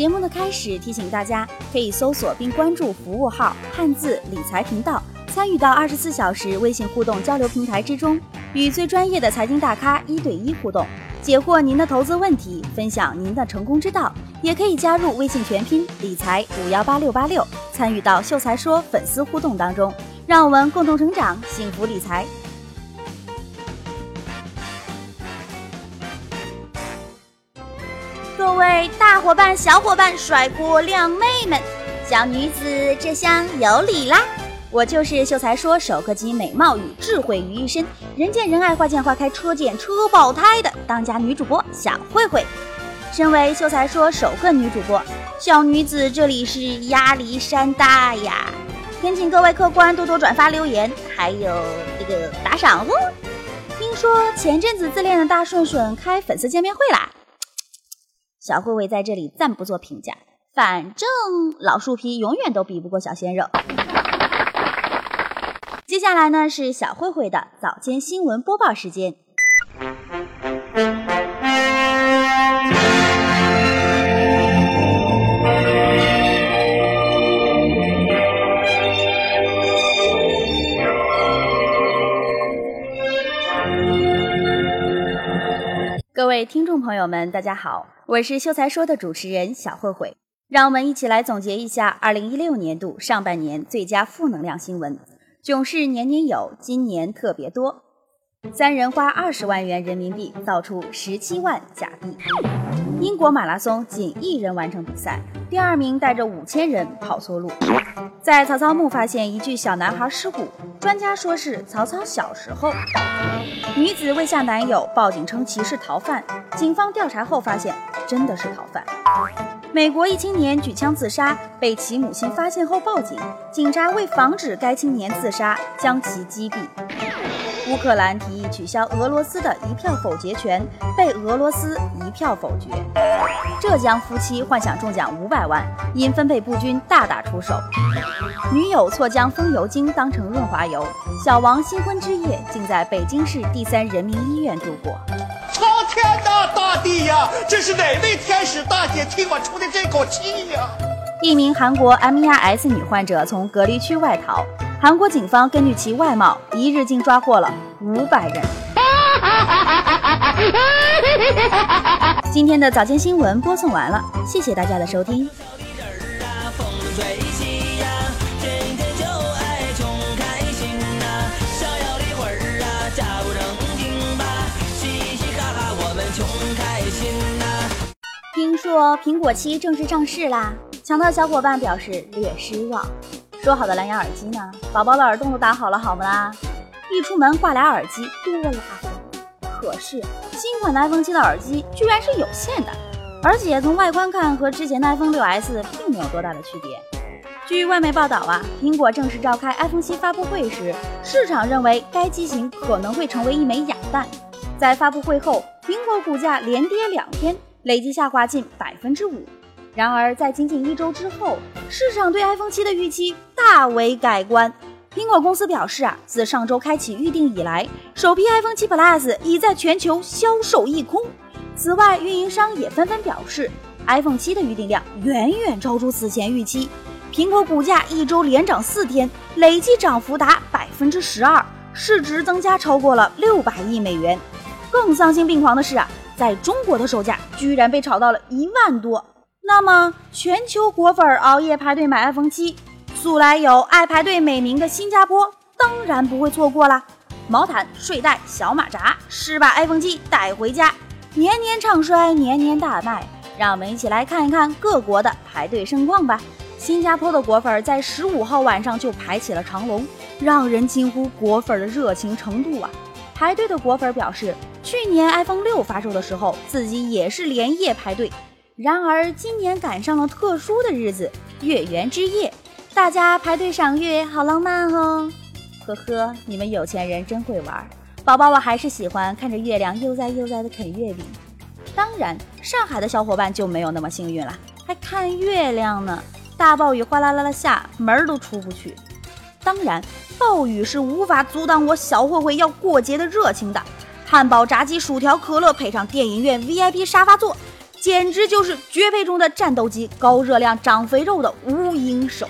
节目的开始，提醒大家可以搜索并关注服务号“汉字理财频道”，参与到二十四小时微信互动交流平台之中，与最专业的财经大咖一对一互动，解惑您的投资问题，分享您的成功之道。也可以加入微信全拼理财五幺八六八六，参与到秀才说粉丝互动当中，让我们共同成长，幸福理财。各位大伙伴、小伙伴、甩锅靓妹们，小女子这厢有礼啦！我就是秀才说首个集美貌与智慧于一身，人见人爱、花见花开、车见车爆胎的当家女主播小慧慧。身为秀才说首个女主播，小女子这里是压力山大呀！恳请各位客官多多转发留言，还有这个打赏哦。听说前阵子自恋的大顺顺开粉丝见面会啦。小慧慧在这里暂不做评价，反正老树皮永远都比不过小鲜肉。接下来呢是小慧慧的早间新闻播报时间。听众朋友们，大家好。我是秀才说的主持人小慧慧，让我们一起来总结一下二零一六年度上半年最佳负能量新闻。囧事年年有，今年特别多。三人花二十万元人民币造出十七万假币。英国马拉松仅一人完成比赛，第二名带着五千人跑错路。在曹操墓发现一具小男孩尸骨，专家说是曹操小时候。女子未下男友，报警称其是逃犯，警方调查后发现真的是逃犯。美国一青年举枪自杀，被其母亲发现后报警，警察为防止该青年自杀，将其击毙。乌克兰提议取消俄罗斯的一票否决权，被俄罗斯一票否决。浙江夫妻幻想中奖五百万，因分配不均大打出手。女友错将风油精当成润滑油，小王新婚之夜竟在北京市第三人民医院度过。苍天呐，大地呀，这是哪位天使大姐替我出的这口气呀？一名韩国 MERS 女患者从隔离区外逃。韩国警方根据其外貌，一日竟抓获了五百人。今天的早间新闻播送完了，谢谢大家的收听。听说苹果七正式上市啦，抢到小伙伴表示略失望。说好的蓝牙耳机呢？宝宝的耳洞都打好了，好不啦？一出门挂俩耳机，多拉风。可是新款的 iPhone 七的耳机居然是有线的，而且从外观看和之前的 iPhone 六 S 并没有多大的区别。据外媒报道啊，苹果正式召开 iPhone 七发布会时，市场认为该机型可能会成为一枚哑弹。在发布会后，苹果股价连跌两天，累计下滑近百分之五。然而，在仅仅一周之后，市场对 iPhone 七的预期大为改观。苹果公司表示啊，自上周开启预定以来，首批 iPhone 七 Plus 已在全球销售一空。此外，运营商也纷纷表示，iPhone 七的预订量远远超出此前预期。苹果股价一周连涨四天，累计涨幅达百分之十二，市值增加超过了六百亿美元。更丧心病狂的是啊，在中国的售价居然被炒到了一万多。那么，全球果粉熬夜排队买 iPhone 七，素来有爱排队美名的新加坡当然不会错过啦。毛毯、睡袋、小马扎，是把 iPhone 七带回家，年年唱衰，年年大卖。让我们一起来看一看各国的排队盛况吧。新加坡的果粉在十五号晚上就排起了长龙，让人惊呼果粉的热情程度啊！排队的果粉表示，去年 iPhone 六发售的时候，自己也是连夜排队。然而今年赶上了特殊的日子——月圆之夜，大家排队赏月，好浪漫哦！呵呵，你们有钱人真会玩。宝宝，我还是喜欢看着月亮悠哉悠哉的啃月饼。当然，上海的小伙伴就没有那么幸运了，还看月亮呢。大暴雨哗啦啦的下，门儿都出不去。当然，暴雨是无法阻挡我小慧慧要过节的热情的。汉堡、炸鸡、薯条、可乐，配上电影院 VIP 沙发座。简直就是绝配中的战斗机，高热量长肥肉的无影手。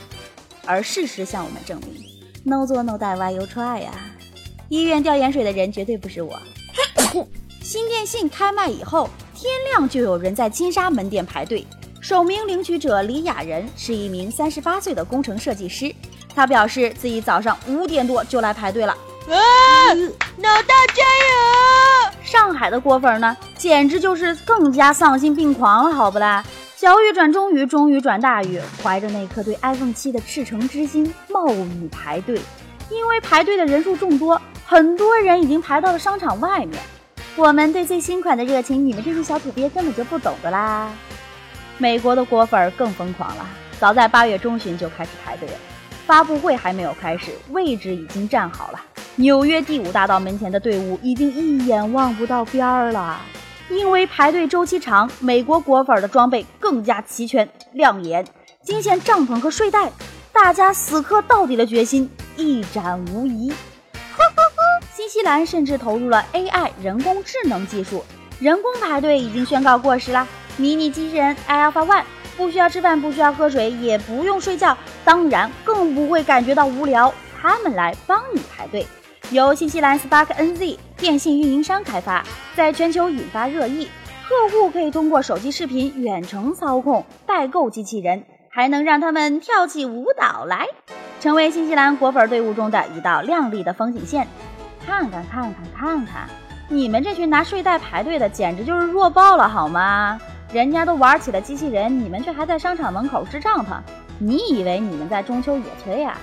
而事实向我们证明，no 做 no die，why you try 呀？医院吊盐水的人绝对不是我。新电信开卖以后，天亮就有人在金沙门店排队。首名领取者李雅仁是一名三十八岁的工程设计师，他表示自己早上五点多就来排队了。啊！老大加油！上海的果粉呢，简直就是更加丧心病狂了，好不啦？小雨转中雨，中雨转大雨，怀着那颗对 iPhone 七的赤诚之心，冒雨排队。因为排队的人数众多，很多人已经排到了商场外面。我们对最新款的热情，你们这些小土鳖根本就不懂的啦。美国的果粉儿更疯狂了，早在八月中旬就开始排队了。发布会还没有开始，位置已经站好了。纽约第五大道门前的队伍已经一眼望不到边儿了。因为排队周期长，美国果粉的装备更加齐全亮眼，惊现帐篷和睡袋，大家死磕到底的决心一展无遗。呵呵呵新西兰甚至投入了 AI 人工智能技术，人工排队已经宣告过时啦。迷你机器人 Alpha One 不需要吃饭，不需要喝水，也不用睡觉，当然更不会感觉到无聊。他们来帮你排队。由新西兰 Spark NZ 电信运营商开发，在全球引发热议。客户可以通过手机视频远程操控代购机器人，还能让他们跳起舞蹈来，成为新西兰果粉队伍中的一道亮丽的风景线。看看看看看看，你们这群拿睡袋排队的，简直就是弱爆了好吗？人家都玩起了机器人，你们却还在商场门口支帐篷。你以为你们在中秋野炊呀？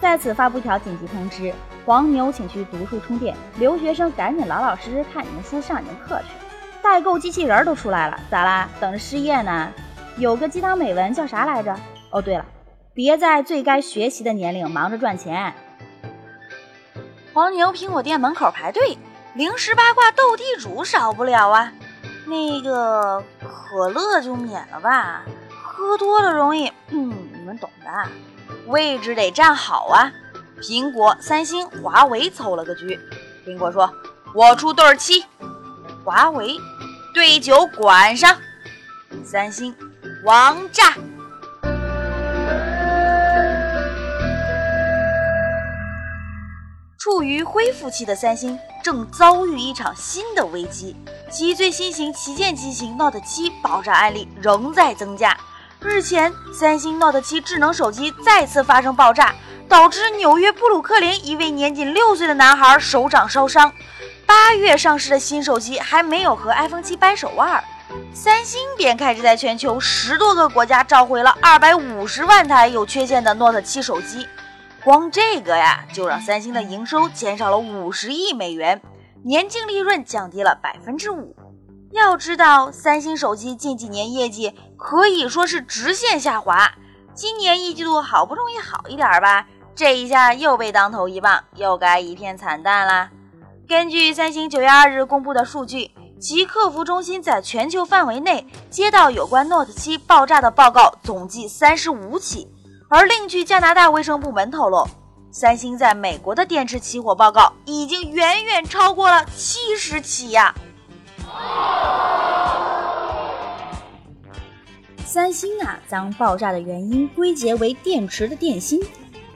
在此发布条紧急通知：黄牛请去读书充电，留学生赶紧老老实实看你们书、上你们课去。代购机器人都出来了，咋啦？等着失业呢？有个鸡汤美文叫啥来着？哦，对了，别在最该学习的年龄忙着赚钱。黄牛苹果店门口排队，零食八卦斗地主少不了啊。那个可乐就免了吧，喝多了容易……嗯，你们懂的。位置得站好啊！苹果、三星、华为凑了个局。苹果说：“我出对七。”华为对九管上。三星王炸。处于恢复期的三星正遭遇一场新的危机，其最新型旗舰机型 Note 7爆炸案例仍在增加。日前，三星 Note 7智能手机再次发生爆炸，导致纽约布鲁克林一位年仅六岁的男孩手掌烧伤。八月上市的新手机还没有和 iPhone 7掰手腕，三星便开始在全球十多个国家召回了二百五十万台有缺陷的 Note 7手机。光这个呀，就让三星的营收减少了五十亿美元，年净利润降低了百分之五。要知道，三星手机近几年业绩可以说是直线下滑，今年一季度好不容易好一点吧，这一下又被当头一棒，又该一片惨淡啦。根据三星九月二日公布的数据，其客服中心在全球范围内接到有关 Note 7爆炸的报告总计三十五起，而另据加拿大卫生部门透露，三星在美国的电池起火报告已经远远超过了七十起呀。三星啊，将爆炸的原因归结为电池的电芯。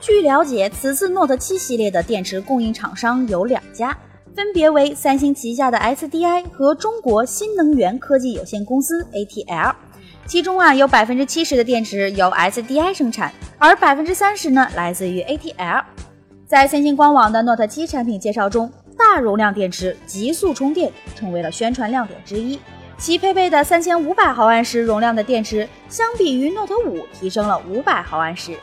据了解，此次 Note 7系列的电池供应厂商有两家，分别为三星旗下的 SDI 和中国新能源科技有限公司 ATL。其中啊，有百分之七十的电池由 SDI 生产，而百分之三十呢来自于 ATL。在三星官网的 Note 7产品介绍中，大容量电池极速充电成为了宣传亮点之一。其配备的三千五百毫安时容量的电池，相比于 Note 5提升了五百毫安时。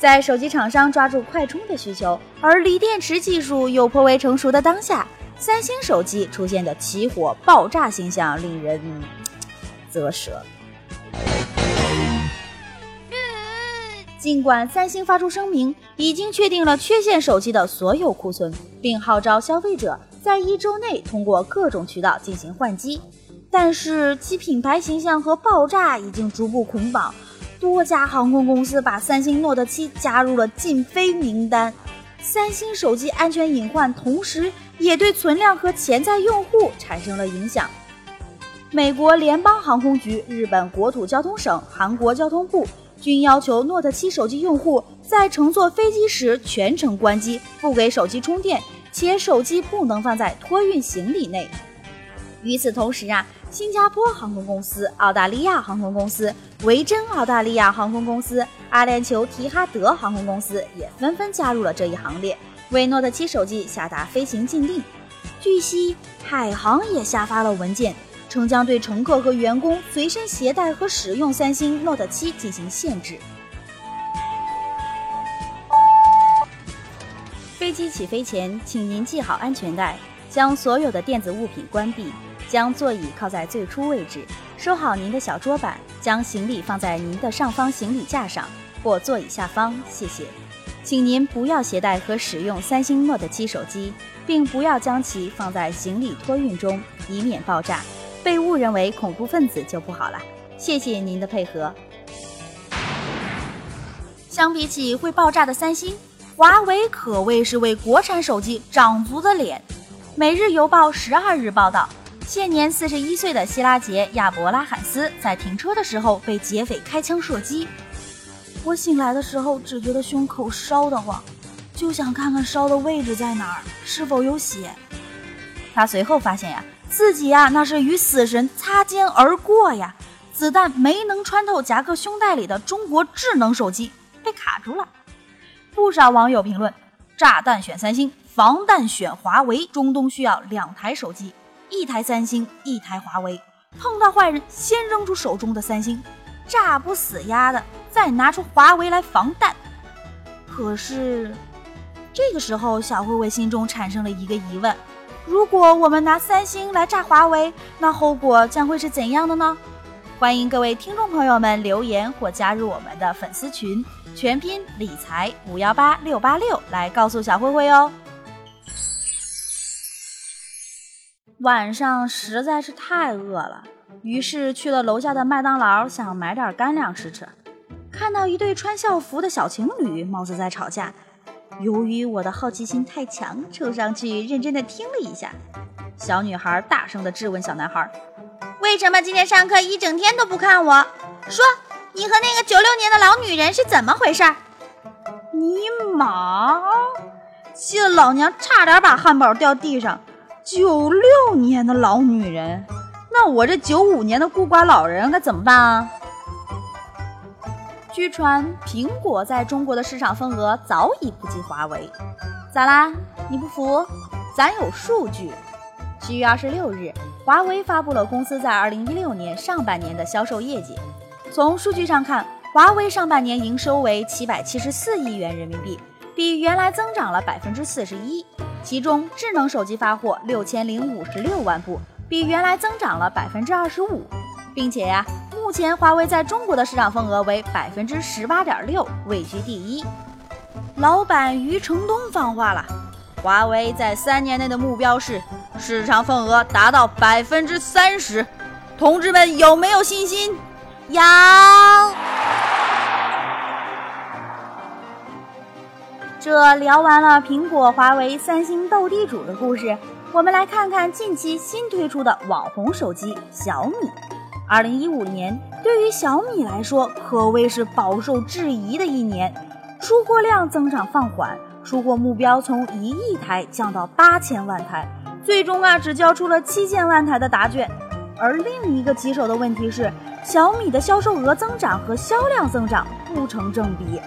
在手机厂商抓住快充的需求，而锂电池技术又颇为成熟的当下，三星手机出现的起火爆炸现象令人 啧舌。尽管三星发出声明，已经确定了缺陷手机的所有库存，并号召消费者在一周内通过各种渠道进行换机。但是其品牌形象和爆炸已经逐步捆绑，多家航空公司把三星 Note 7加入了禁飞名单。三星手机安全隐患，同时也对存量和潜在用户产生了影响。美国联邦航空局、日本国土交通省、韩国交通部均要求 Note 7手机用户在乘坐飞机时全程关机，不给手机充电，且手机不能放在托运行李内。与此同时啊，新加坡航空公司、澳大利亚航空公司、维珍澳大利亚航空公司、阿联酋提哈德航空公司也纷纷加入了这一行列，为 Note 7手机下达飞行禁令。据悉，海航也下发了文件，称将对乘客和员工随身携带和使用三星 Note 7进行限制。飞机起飞前，请您系好安全带，将所有的电子物品关闭。将座椅靠在最初位置，收好您的小桌板，将行李放在您的上方行李架上或座椅下方。谢谢，请您不要携带和使用三星 Note 7手机，并不要将其放在行李托运中，以免爆炸，被误认为恐怖分子就不好了。谢谢您的配合。相比起会爆炸的三星，华为可谓是为国产手机长足的脸。每日邮报十二日报道。现年四十一岁的希拉杰·亚伯拉罕斯在停车的时候被劫匪开枪射击。我醒来的时候只觉得胸口烧得慌，就想看看烧的位置在哪儿，是否有血。他随后发现呀，自己呀那是与死神擦肩而过呀，子弹没能穿透夹克胸带里的中国智能手机，被卡住了。不少网友评论：炸弹选三星，防弹选华为，中东需要两台手机。一台三星，一台华为，碰到坏人先扔出手中的三星，炸不死丫的，再拿出华为来防弹。可是，这个时候小慧慧心中产生了一个疑问：如果我们拿三星来炸华为，那后果将会是怎样的呢？欢迎各位听众朋友们留言或加入我们的粉丝群，全拼理财五幺八六八六来告诉小慧慧哦。晚上实在是太饿了，于是去了楼下的麦当劳，想买点干粮吃吃。看到一对穿校服的小情侣，貌似在吵架。由于我的好奇心太强，凑上去认真的听了一下。小女孩大声的质问小男孩：“为什么今天上课一整天都不看我？说你和那个九六年的老女人是怎么回事？”尼玛！气得老娘差点把汉堡掉地上。九六年的老女人，那我这九五年的孤寡老人该怎么办啊？据传，苹果在中国的市场份额早已不及华为。咋啦？你不服？咱有数据。七月二十六日，华为发布了公司在二零一六年上半年的销售业绩。从数据上看，华为上半年营收为七百七十四亿元人民币，比原来增长了百分之四十一。其中，智能手机发货六千零五十六万部，比原来增长了百分之二十五，并且呀，目前华为在中国的市场份额为百分之十八点六，位居第一。老板余承东放话了，华为在三年内的目标是市场份额达到百分之三十，同志们有没有信心？有。这聊完了苹果、华为、三星斗地主的故事，我们来看看近期新推出的网红手机小米。二零一五年对于小米来说可谓是饱受质疑的一年，出货量增长放缓，出货目标从一亿台降到八千万台，最终啊只交出了七千万台的答卷。而另一个棘手的问题是，小米的销售额增长和销量增长不成正比。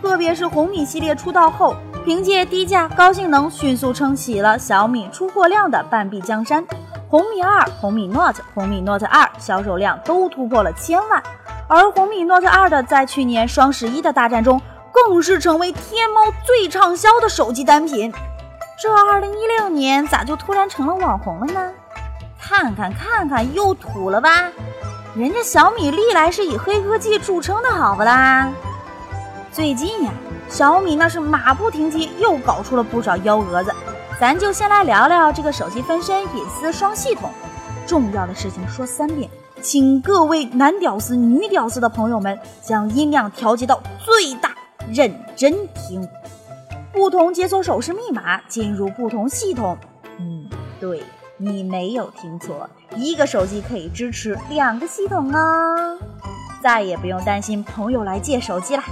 特别是红米系列出道后，凭借低价、高性能，迅速撑起了小米出货量的半壁江山。红米二、红米 Note、红米 Note 二销售量都突破了千万，而红米 Note 二的在去年双十一的大战中，更是成为天猫最畅销的手机单品。这二零一六年咋就突然成了网红了呢？看看看看，又土了吧？人家小米历来是以黑科技著称的，好不啦？最近呀，小米那是马不停蹄，又搞出了不少幺蛾子。咱就先来聊聊这个手机分身隐私双系统。重要的事情说三遍，请各位男屌丝、女屌丝的朋友们将音量调节到最大，认真听。不同解锁手势密码，进入不同系统。嗯，对，你没有听错，一个手机可以支持两个系统哦。再也不用担心朋友来借手机了，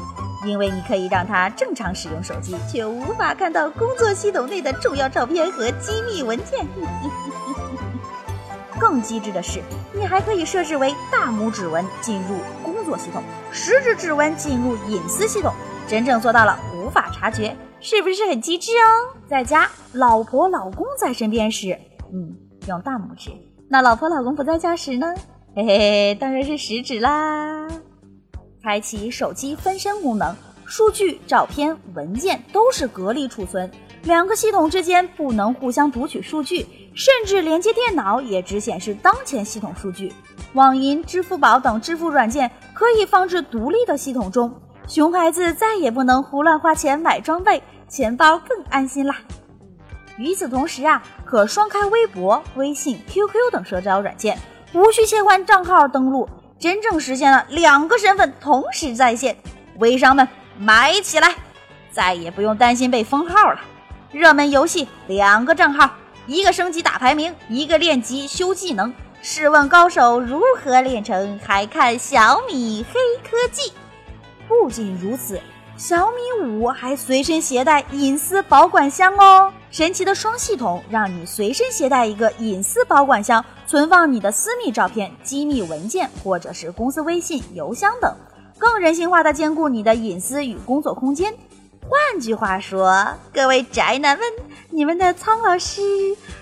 因为你可以让他正常使用手机，却无法看到工作系统内的重要照片和机密文件。更机智的是，你还可以设置为大拇指纹进入工作系统，食指指纹进入隐私系统，真正做到了无法察觉，是不是很机智哦？在家，老婆老公在身边时，嗯，用大拇指；那老婆老公不在家时呢？嘿嘿嘿，当然是食指啦！开启手机分身功能，数据、照片、文件都是隔离储存，两个系统之间不能互相读取数据，甚至连接电脑也只显示当前系统数据。网银、支付宝等支付软件可以放置独立的系统中，熊孩子再也不能胡乱花钱买装备，钱包更安心啦。与此同时啊，可双开微博、微信、QQ 等社交软件。无需切换账号登录，真正实现了两个身份同时在线。微商们买起来，再也不用担心被封号了。热门游戏两个账号，一个升级打排名，一个练级修技能。试问高手如何练成？还看小米黑科技。不仅如此。小米五还随身携带隐私保管箱哦，神奇的双系统让你随身携带一个隐私保管箱，存放你的私密照片、机密文件，或者是公司微信、邮箱等，更人性化的兼顾你的隐私与工作空间。换句话说，各位宅男们，你们的苍老师、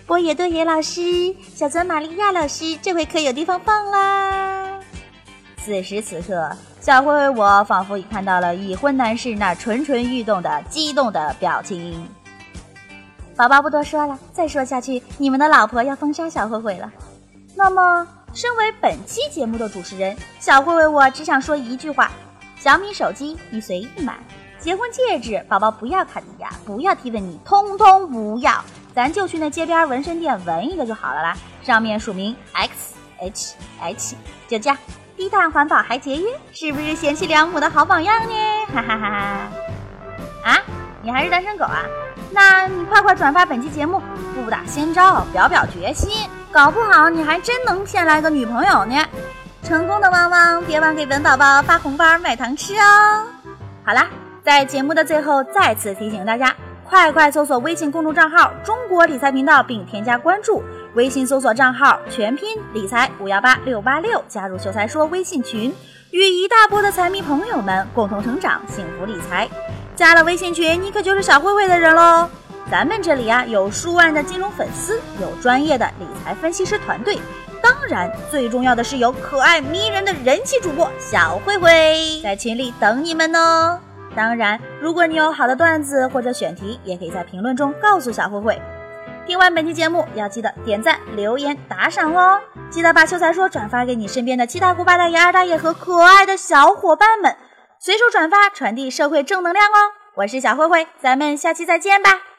波野多野老师、小泽玛利亚老师，这回可有地方放啦！此时此刻。小灰灰，我仿佛已看到了已婚男士那蠢蠢欲动的激动的表情。宝宝不多说了，再说下去，你们的老婆要封杀小灰灰了。那么，身为本期节目的主持人，小灰灰我只想说一句话：小米手机你随意买，结婚戒指宝宝不要卡地亚，不要提问你，通通不要，咱就去那街边纹身店纹一个就好了啦，上面署名 X H H，就这样。低碳环保还节约，是不是贤妻良母的好榜样呢？哈哈哈哈！啊，你还是单身狗啊？那你快快转发本期节目，不打先招，表表决心，搞不好你还真能骗来个女朋友呢！成功的汪汪，别忘给本宝宝发红包买糖吃哦！好啦，在节目的最后再次提醒大家，快快搜索微信公众账号“中国理财频道”并添加关注。微信搜索账号全拼理财五幺八六八六，加入秀才说微信群，与一大波的财迷朋友们共同成长，幸福理财。加了微信群，你可就是小慧慧的人喽。咱们这里啊，有数万的金融粉丝，有专业的理财分析师团队，当然最重要的是有可爱迷人的人气主播小慧慧，在群里等你们呢。当然，如果你有好的段子或者选题，也可以在评论中告诉小慧慧。听完本期节目，要记得点赞、留言、打赏哦！记得把秀才说转发给你身边的七大姑八大姨、二大爷和可爱的小伙伴们，随手转发，传递社会正能量哦！我是小慧慧，咱们下期再见吧。